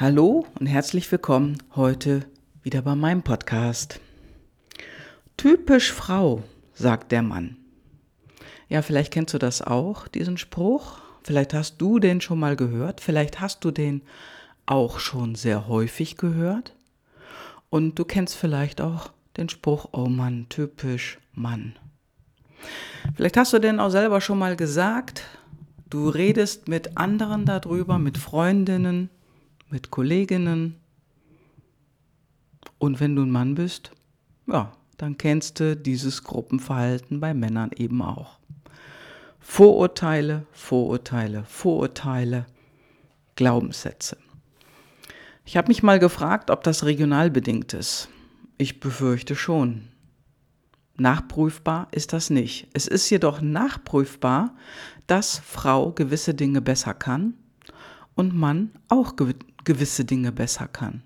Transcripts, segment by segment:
Hallo und herzlich willkommen heute wieder bei meinem Podcast. Typisch Frau, sagt der Mann. Ja, vielleicht kennst du das auch, diesen Spruch. Vielleicht hast du den schon mal gehört. Vielleicht hast du den auch schon sehr häufig gehört. Und du kennst vielleicht auch den Spruch, oh Mann, typisch Mann. Vielleicht hast du den auch selber schon mal gesagt. Du redest mit anderen darüber, mit Freundinnen, mit Kolleginnen. Und wenn du ein Mann bist, ja, dann kennst du dieses Gruppenverhalten bei Männern eben auch. Vorurteile, Vorurteile, Vorurteile, Glaubenssätze. Ich habe mich mal gefragt, ob das regional bedingt ist. Ich befürchte schon. Nachprüfbar ist das nicht. Es ist jedoch nachprüfbar, dass Frau gewisse Dinge besser kann und Mann auch gewisse Dinge besser kann.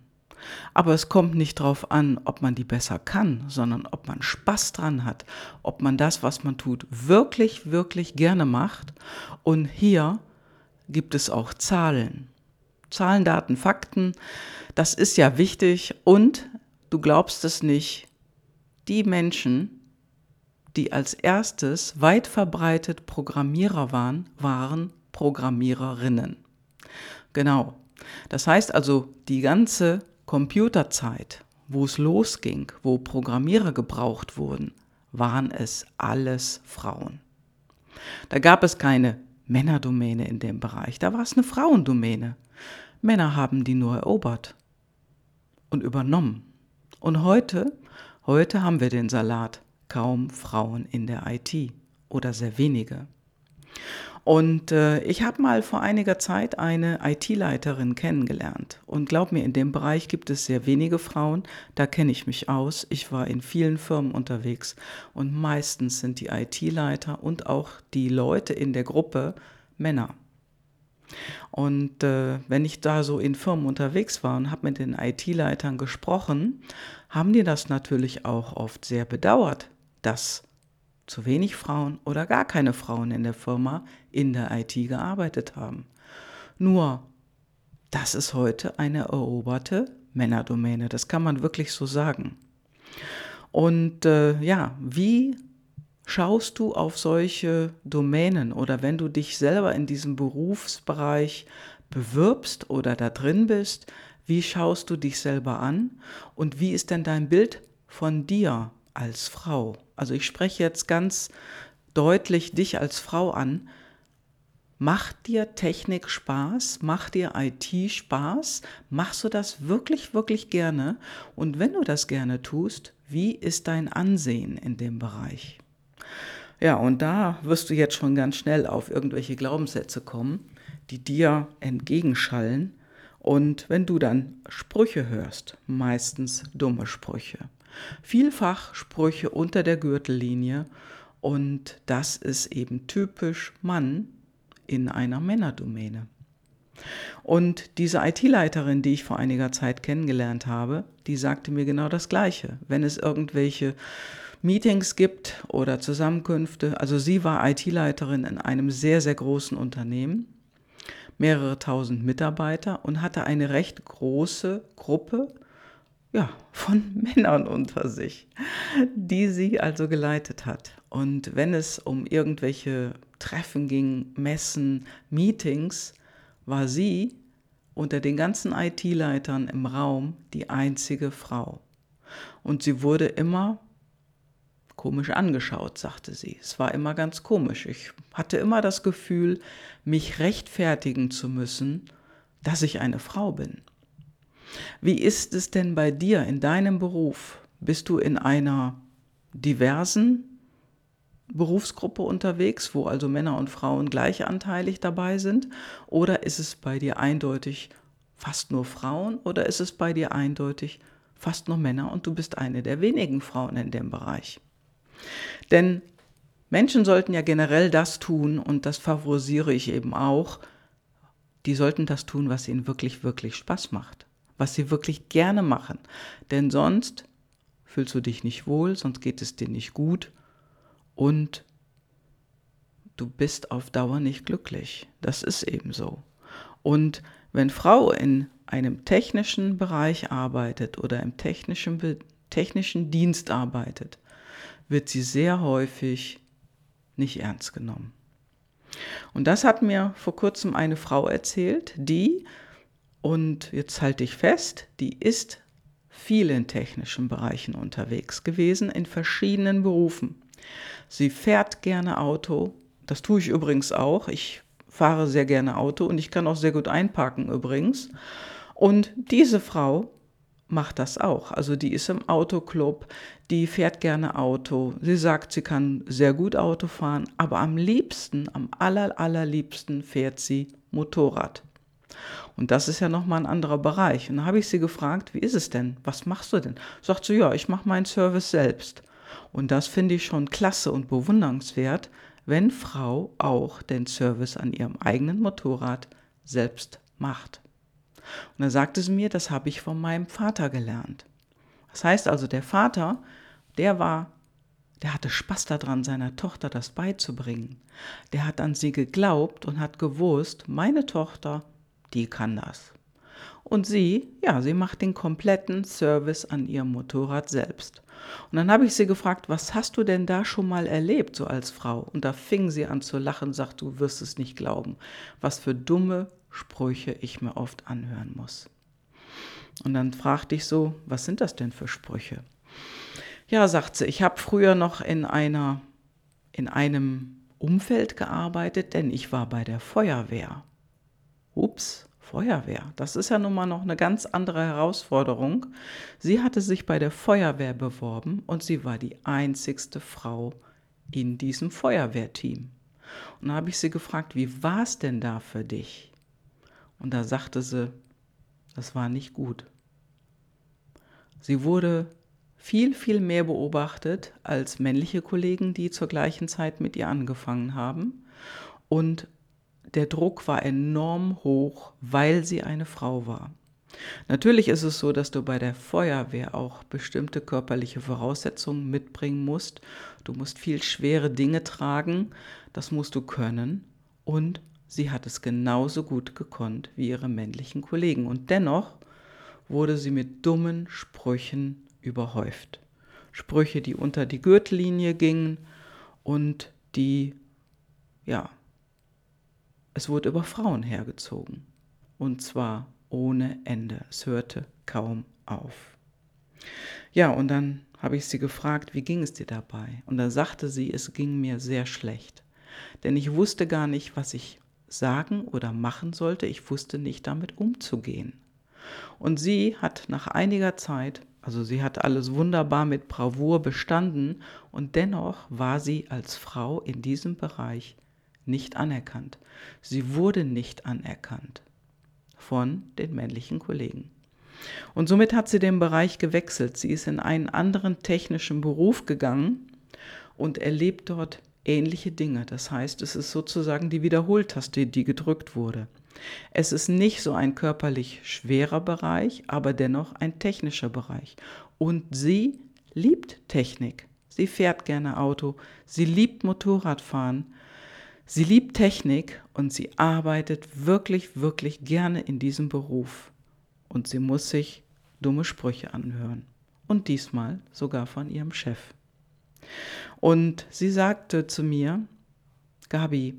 Aber es kommt nicht darauf an, ob man die besser kann, sondern ob man Spaß dran hat, ob man das, was man tut, wirklich, wirklich gerne macht. Und hier gibt es auch Zahlen. Zahlen, Daten, Fakten, das ist ja wichtig. Und du glaubst es nicht, die Menschen, die als erstes weit verbreitet Programmierer waren, waren Programmiererinnen. Genau, das heißt also, die ganze Computerzeit, wo es losging, wo Programmierer gebraucht wurden, waren es alles Frauen. Da gab es keine Männerdomäne in dem Bereich, da war es eine Frauendomäne. Männer haben die nur erobert und übernommen. Und heute, heute haben wir den Salat, kaum Frauen in der IT oder sehr wenige. Und äh, ich habe mal vor einiger Zeit eine IT-Leiterin kennengelernt. Und glaub mir, in dem Bereich gibt es sehr wenige Frauen. Da kenne ich mich aus. Ich war in vielen Firmen unterwegs. Und meistens sind die IT-Leiter und auch die Leute in der Gruppe Männer. Und äh, wenn ich da so in Firmen unterwegs war und habe mit den IT-Leitern gesprochen, haben die das natürlich auch oft sehr bedauert, dass zu wenig Frauen oder gar keine Frauen in der Firma in der IT gearbeitet haben. Nur, das ist heute eine eroberte Männerdomäne, das kann man wirklich so sagen. Und äh, ja, wie schaust du auf solche Domänen oder wenn du dich selber in diesem Berufsbereich bewirbst oder da drin bist, wie schaust du dich selber an und wie ist denn dein Bild von dir als Frau? Also ich spreche jetzt ganz deutlich dich als Frau an. Macht dir Technik Spaß? Macht dir IT Spaß? Machst du das wirklich, wirklich gerne? Und wenn du das gerne tust, wie ist dein Ansehen in dem Bereich? Ja, und da wirst du jetzt schon ganz schnell auf irgendwelche Glaubenssätze kommen, die dir entgegenschallen. Und wenn du dann Sprüche hörst, meistens dumme Sprüche, Vielfach Sprüche unter der Gürtellinie und das ist eben typisch Mann in einer Männerdomäne. Und diese IT-Leiterin, die ich vor einiger Zeit kennengelernt habe, die sagte mir genau das Gleiche. Wenn es irgendwelche Meetings gibt oder Zusammenkünfte, also sie war IT-Leiterin in einem sehr, sehr großen Unternehmen, mehrere tausend Mitarbeiter und hatte eine recht große Gruppe ja, von Männern unter sich, die sie also geleitet hat. Und wenn es um irgendwelche Treffen ging, Messen, Meetings, war sie unter den ganzen IT-Leitern im Raum die einzige Frau. Und sie wurde immer komisch angeschaut, sagte sie. Es war immer ganz komisch. Ich hatte immer das Gefühl, mich rechtfertigen zu müssen, dass ich eine Frau bin. Wie ist es denn bei dir in deinem Beruf? Bist du in einer diversen Berufsgruppe unterwegs, wo also Männer und Frauen gleichanteilig dabei sind? Oder ist es bei dir eindeutig fast nur Frauen? Oder ist es bei dir eindeutig fast nur Männer und du bist eine der wenigen Frauen in dem Bereich? Denn Menschen sollten ja generell das tun, und das favorisiere ich eben auch, die sollten das tun, was ihnen wirklich, wirklich Spaß macht was sie wirklich gerne machen. Denn sonst fühlst du dich nicht wohl, sonst geht es dir nicht gut und du bist auf Dauer nicht glücklich. Das ist eben so. Und wenn Frau in einem technischen Bereich arbeitet oder im technischen, technischen Dienst arbeitet, wird sie sehr häufig nicht ernst genommen. Und das hat mir vor kurzem eine Frau erzählt, die, und jetzt halte ich fest, die ist viel in technischen Bereichen unterwegs gewesen, in verschiedenen Berufen. Sie fährt gerne Auto, das tue ich übrigens auch. Ich fahre sehr gerne Auto und ich kann auch sehr gut einparken übrigens. Und diese Frau macht das auch. Also die ist im Autoclub, die fährt gerne Auto. Sie sagt, sie kann sehr gut Auto fahren, aber am liebsten, am aller, allerliebsten fährt sie Motorrad. Und das ist ja nochmal ein anderer Bereich. Und da habe ich sie gefragt, wie ist es denn? Was machst du denn? Sagt sie, ja, ich mache meinen Service selbst. Und das finde ich schon klasse und bewundernswert, wenn Frau auch den Service an ihrem eigenen Motorrad selbst macht. Und da sagte sie mir, das habe ich von meinem Vater gelernt. Das heißt also, der Vater, der war, der hatte Spaß daran, seiner Tochter das beizubringen. Der hat an sie geglaubt und hat gewusst, meine Tochter, die kann das. Und sie, ja, sie macht den kompletten Service an ihrem Motorrad selbst. Und dann habe ich sie gefragt, was hast du denn da schon mal erlebt, so als Frau? Und da fing sie an zu lachen und sagt, du wirst es nicht glauben, was für dumme Sprüche ich mir oft anhören muss. Und dann fragte ich so, was sind das denn für Sprüche? Ja, sagt sie, ich habe früher noch in einer in einem Umfeld gearbeitet, denn ich war bei der Feuerwehr. Ups, Feuerwehr. Das ist ja nun mal noch eine ganz andere Herausforderung. Sie hatte sich bei der Feuerwehr beworben und sie war die einzigste Frau in diesem Feuerwehrteam. Und da habe ich sie gefragt, wie war es denn da für dich? Und da sagte sie, das war nicht gut. Sie wurde viel, viel mehr beobachtet als männliche Kollegen, die zur gleichen Zeit mit ihr angefangen haben. Und der Druck war enorm hoch, weil sie eine Frau war. Natürlich ist es so, dass du bei der Feuerwehr auch bestimmte körperliche Voraussetzungen mitbringen musst. Du musst viel schwere Dinge tragen, das musst du können und sie hat es genauso gut gekonnt wie ihre männlichen Kollegen und dennoch wurde sie mit dummen Sprüchen überhäuft. Sprüche, die unter die Gürtellinie gingen und die ja es wurde über Frauen hergezogen. Und zwar ohne Ende. Es hörte kaum auf. Ja, und dann habe ich sie gefragt, wie ging es dir dabei? Und da sagte sie, es ging mir sehr schlecht. Denn ich wusste gar nicht, was ich sagen oder machen sollte. Ich wusste nicht damit umzugehen. Und sie hat nach einiger Zeit, also sie hat alles wunderbar mit Bravour bestanden und dennoch war sie als Frau in diesem Bereich nicht anerkannt. Sie wurde nicht anerkannt von den männlichen Kollegen. Und somit hat sie den Bereich gewechselt. Sie ist in einen anderen technischen Beruf gegangen und erlebt dort ähnliche Dinge. Das heißt, es ist sozusagen die Wiederholtaste, die gedrückt wurde. Es ist nicht so ein körperlich schwerer Bereich, aber dennoch ein technischer Bereich. Und sie liebt Technik. Sie fährt gerne Auto, sie liebt Motorradfahren Sie liebt Technik und sie arbeitet wirklich, wirklich gerne in diesem Beruf. Und sie muss sich dumme Sprüche anhören. Und diesmal sogar von ihrem Chef. Und sie sagte zu mir, Gabi,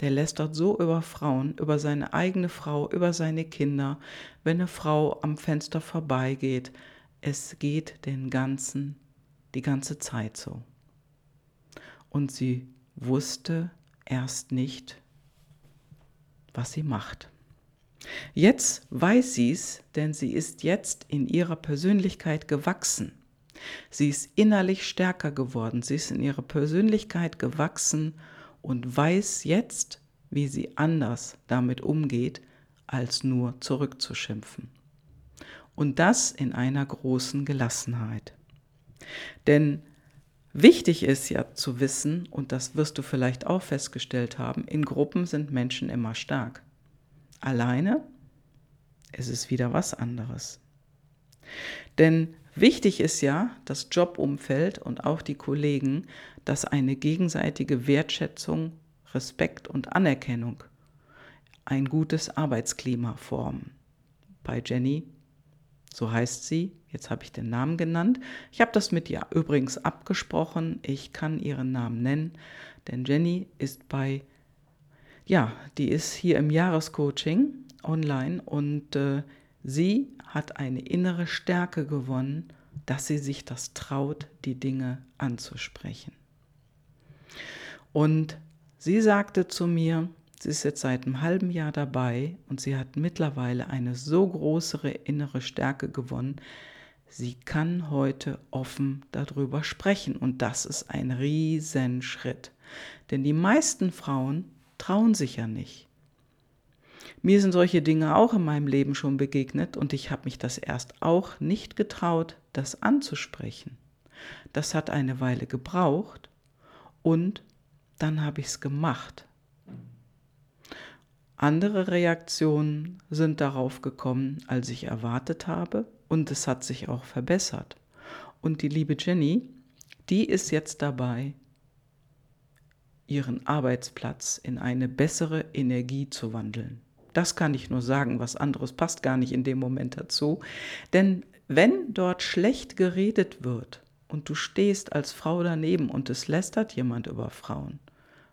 der lästert so über Frauen, über seine eigene Frau, über seine Kinder, wenn eine Frau am Fenster vorbeigeht. Es geht den ganzen, die ganze Zeit so. Und sie wusste, erst nicht, was sie macht. Jetzt weiß sie es, denn sie ist jetzt in ihrer Persönlichkeit gewachsen. Sie ist innerlich stärker geworden, sie ist in ihrer Persönlichkeit gewachsen und weiß jetzt, wie sie anders damit umgeht, als nur zurückzuschimpfen. Und das in einer großen Gelassenheit. Denn Wichtig ist ja zu wissen, und das wirst du vielleicht auch festgestellt haben, in Gruppen sind Menschen immer stark. Alleine ist es wieder was anderes. Denn wichtig ist ja das Jobumfeld und auch die Kollegen, dass eine gegenseitige Wertschätzung, Respekt und Anerkennung ein gutes Arbeitsklima formen. bei Jenny. So heißt sie. Jetzt habe ich den Namen genannt. Ich habe das mit ihr übrigens abgesprochen. Ich kann ihren Namen nennen, denn Jenny ist bei, ja, die ist hier im Jahrescoaching online und äh, sie hat eine innere Stärke gewonnen, dass sie sich das traut, die Dinge anzusprechen. Und sie sagte zu mir, sie ist jetzt seit einem halben Jahr dabei und sie hat mittlerweile eine so große innere Stärke gewonnen, sie kann heute offen darüber sprechen und das ist ein Riesenschritt. Denn die meisten Frauen trauen sich ja nicht. Mir sind solche Dinge auch in meinem Leben schon begegnet und ich habe mich das erst auch nicht getraut, das anzusprechen. Das hat eine Weile gebraucht und dann habe ich es gemacht. Andere Reaktionen sind darauf gekommen, als ich erwartet habe und es hat sich auch verbessert. Und die liebe Jenny, die ist jetzt dabei, ihren Arbeitsplatz in eine bessere Energie zu wandeln. Das kann ich nur sagen, was anderes passt gar nicht in dem Moment dazu. Denn wenn dort schlecht geredet wird und du stehst als Frau daneben und es lästert jemand über Frauen,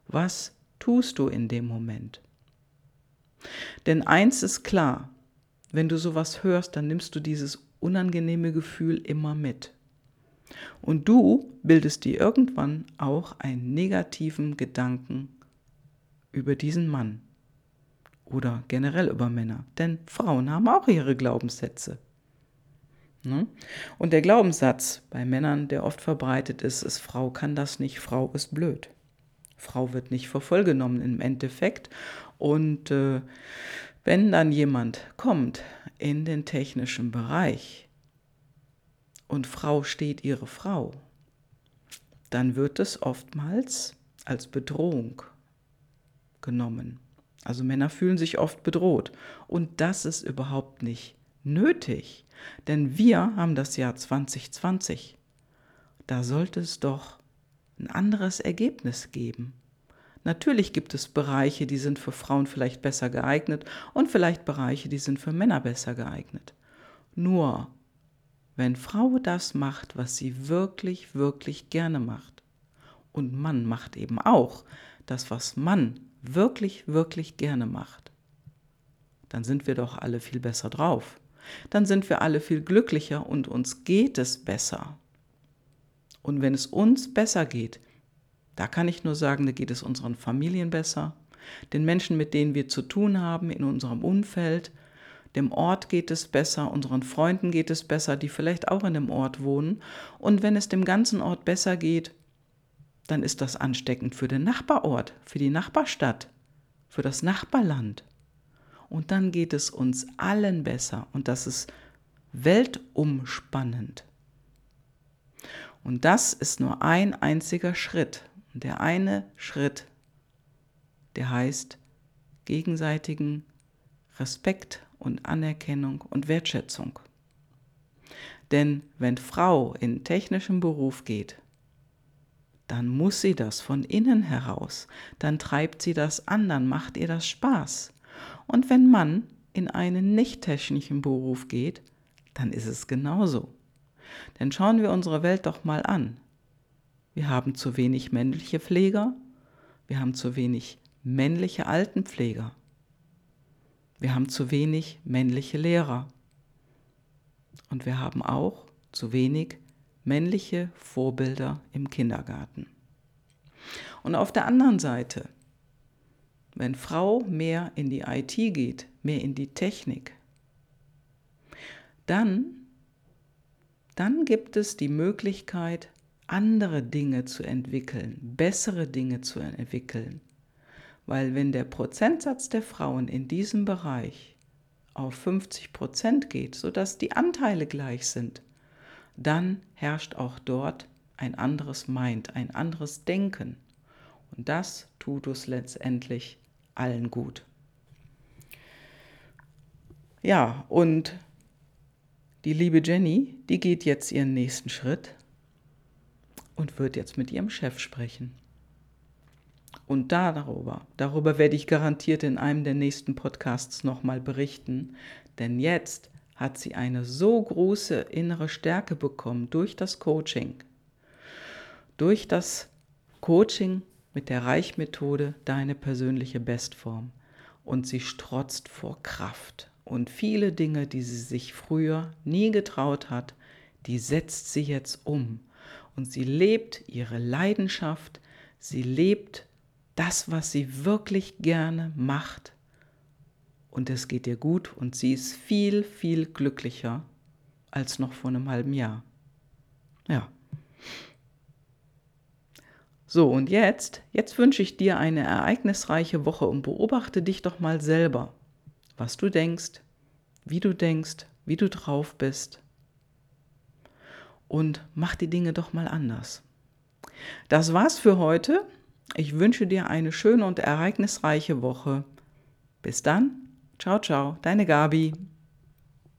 was tust du in dem Moment? Denn eins ist klar, wenn du sowas hörst, dann nimmst du dieses unangenehme Gefühl immer mit. Und du bildest dir irgendwann auch einen negativen Gedanken über diesen Mann oder generell über Männer. Denn Frauen haben auch ihre Glaubenssätze. Ne? Und der Glaubenssatz bei Männern, der oft verbreitet ist, ist, Frau kann das nicht, Frau ist blöd. Frau wird nicht für voll genommen im Endeffekt. Und äh, wenn dann jemand kommt in den technischen Bereich und Frau steht ihre Frau, dann wird es oftmals als Bedrohung genommen. Also Männer fühlen sich oft bedroht. Und das ist überhaupt nicht nötig, denn wir haben das Jahr 2020. Da sollte es doch ein anderes Ergebnis geben. Natürlich gibt es Bereiche, die sind für Frauen vielleicht besser geeignet und vielleicht Bereiche, die sind für Männer besser geeignet. Nur, wenn Frau das macht, was sie wirklich, wirklich gerne macht, und Mann macht eben auch das, was Mann wirklich, wirklich gerne macht, dann sind wir doch alle viel besser drauf. Dann sind wir alle viel glücklicher und uns geht es besser. Und wenn es uns besser geht, da kann ich nur sagen, da geht es unseren Familien besser, den Menschen, mit denen wir zu tun haben, in unserem Umfeld, dem Ort geht es besser, unseren Freunden geht es besser, die vielleicht auch in dem Ort wohnen. Und wenn es dem ganzen Ort besser geht, dann ist das ansteckend für den Nachbarort, für die Nachbarstadt, für das Nachbarland. Und dann geht es uns allen besser und das ist weltumspannend. Und das ist nur ein einziger Schritt. Und der eine Schritt, der heißt gegenseitigen Respekt und Anerkennung und Wertschätzung. Denn wenn Frau in technischem Beruf geht, dann muss sie das von innen heraus, dann treibt sie das an, dann macht ihr das Spaß. Und wenn Mann in einen nicht technischen Beruf geht, dann ist es genauso. Denn schauen wir unsere Welt doch mal an. Wir haben zu wenig männliche Pfleger, wir haben zu wenig männliche Altenpfleger, wir haben zu wenig männliche Lehrer. Und wir haben auch zu wenig männliche Vorbilder im Kindergarten. Und auf der anderen Seite, wenn Frau mehr in die IT geht, mehr in die Technik, dann, dann gibt es die Möglichkeit, andere Dinge zu entwickeln, bessere Dinge zu entwickeln. Weil wenn der Prozentsatz der Frauen in diesem Bereich auf 50 Prozent geht, sodass die Anteile gleich sind, dann herrscht auch dort ein anderes Mind, ein anderes Denken. Und das tut uns letztendlich allen gut. Ja, und die liebe Jenny, die geht jetzt ihren nächsten Schritt und wird jetzt mit ihrem Chef sprechen. Und darüber, darüber werde ich garantiert in einem der nächsten Podcasts nochmal berichten. Denn jetzt hat sie eine so große innere Stärke bekommen durch das Coaching. Durch das Coaching mit der Reichmethode deine persönliche Bestform. Und sie strotzt vor Kraft. Und viele Dinge, die sie sich früher nie getraut hat, die setzt sie jetzt um. Und sie lebt ihre Leidenschaft, sie lebt das, was sie wirklich gerne macht. Und es geht ihr gut und sie ist viel, viel glücklicher als noch vor einem halben Jahr. Ja. So, und jetzt, jetzt wünsche ich dir eine ereignisreiche Woche und beobachte dich doch mal selber, was du denkst, wie du denkst, wie du drauf bist und mach die Dinge doch mal anders. Das war's für heute. Ich wünsche dir eine schöne und ereignisreiche Woche. Bis dann. Ciao, ciao, deine Gabi.